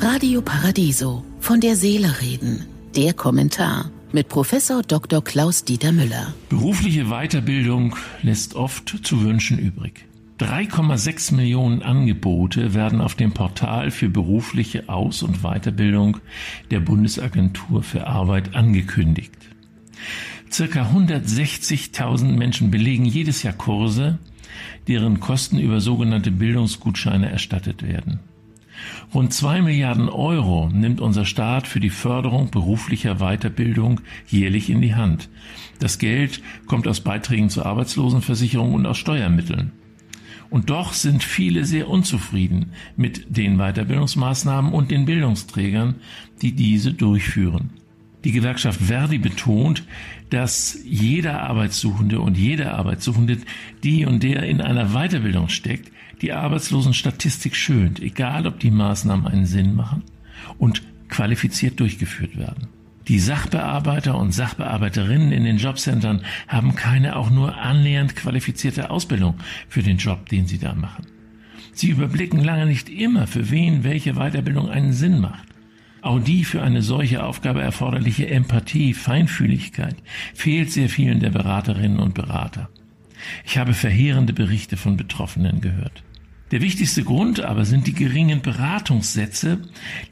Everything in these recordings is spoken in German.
Radio Paradiso von der Seele reden. Der Kommentar mit Professor Dr. Klaus Dieter Müller. Berufliche Weiterbildung lässt oft zu wünschen übrig. 3,6 Millionen Angebote werden auf dem Portal für berufliche Aus- und Weiterbildung der Bundesagentur für Arbeit angekündigt. Circa 160.000 Menschen belegen jedes Jahr Kurse, deren Kosten über sogenannte Bildungsgutscheine erstattet werden. Rund zwei Milliarden Euro nimmt unser Staat für die Förderung beruflicher Weiterbildung jährlich in die Hand. Das Geld kommt aus Beiträgen zur Arbeitslosenversicherung und aus Steuermitteln. Und doch sind viele sehr unzufrieden mit den Weiterbildungsmaßnahmen und den Bildungsträgern, die diese durchführen. Die Gewerkschaft Verdi betont, dass jeder Arbeitssuchende und jede Arbeitssuchende, die und der in einer Weiterbildung steckt, die Arbeitslosenstatistik schönt, egal ob die Maßnahmen einen Sinn machen und qualifiziert durchgeführt werden. Die Sachbearbeiter und Sachbearbeiterinnen in den Jobcentern haben keine auch nur annähernd qualifizierte Ausbildung für den Job, den sie da machen. Sie überblicken lange nicht immer, für wen welche Weiterbildung einen Sinn macht. Auch die für eine solche Aufgabe erforderliche Empathie, Feinfühligkeit fehlt sehr vielen der Beraterinnen und Berater. Ich habe verheerende Berichte von Betroffenen gehört. Der wichtigste Grund aber sind die geringen Beratungssätze,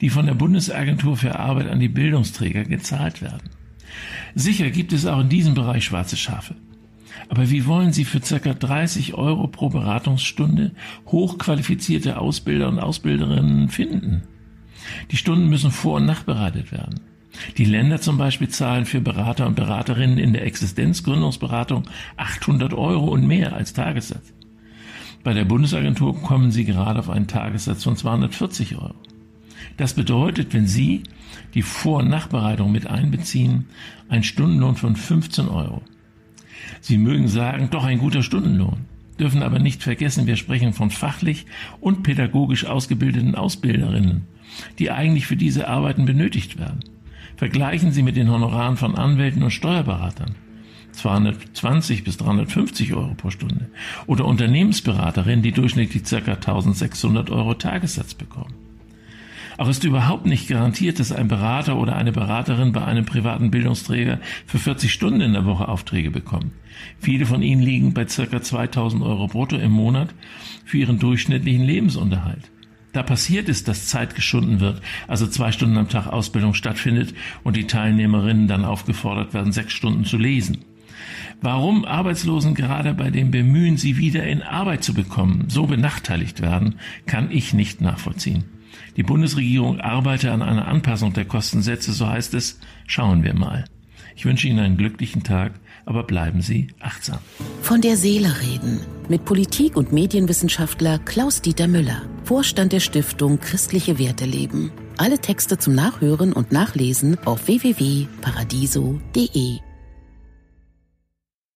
die von der Bundesagentur für Arbeit an die Bildungsträger gezahlt werden. Sicher gibt es auch in diesem Bereich schwarze Schafe. Aber wie wollen Sie für circa 30 Euro pro Beratungsstunde hochqualifizierte Ausbilder und Ausbilderinnen finden? Die Stunden müssen vor- und nachbereitet werden. Die Länder zum Beispiel zahlen für Berater und Beraterinnen in der Existenzgründungsberatung 800 Euro und mehr als Tagessatz. Bei der Bundesagentur kommen Sie gerade auf einen Tagessatz von 240 Euro. Das bedeutet, wenn Sie die Vor- und Nachbereitung mit einbeziehen, ein Stundenlohn von 15 Euro. Sie mögen sagen, doch ein guter Stundenlohn, dürfen aber nicht vergessen, wir sprechen von fachlich und pädagogisch ausgebildeten Ausbilderinnen, die eigentlich für diese Arbeiten benötigt werden. Vergleichen Sie mit den Honoraren von Anwälten und Steuerberatern. 220 bis 350 Euro pro Stunde. Oder Unternehmensberaterinnen, die durchschnittlich ca. 1600 Euro Tagessatz bekommen. Auch ist überhaupt nicht garantiert, dass ein Berater oder eine Beraterin bei einem privaten Bildungsträger für 40 Stunden in der Woche Aufträge bekommt. Viele von ihnen liegen bei ca. 2000 Euro brutto im Monat für ihren durchschnittlichen Lebensunterhalt. Da passiert es, dass Zeit geschunden wird, also zwei Stunden am Tag Ausbildung stattfindet und die Teilnehmerinnen dann aufgefordert werden, sechs Stunden zu lesen. Warum Arbeitslosen gerade bei dem Bemühen, sie wieder in Arbeit zu bekommen, so benachteiligt werden, kann ich nicht nachvollziehen. Die Bundesregierung arbeite an einer Anpassung der Kostensätze, so heißt es. Schauen wir mal. Ich wünsche Ihnen einen glücklichen Tag, aber bleiben Sie achtsam. Von der Seele reden mit Politik- und Medienwissenschaftler Klaus-Dieter Müller, Vorstand der Stiftung Christliche Werte leben. Alle Texte zum Nachhören und Nachlesen auf www.paradiso.de.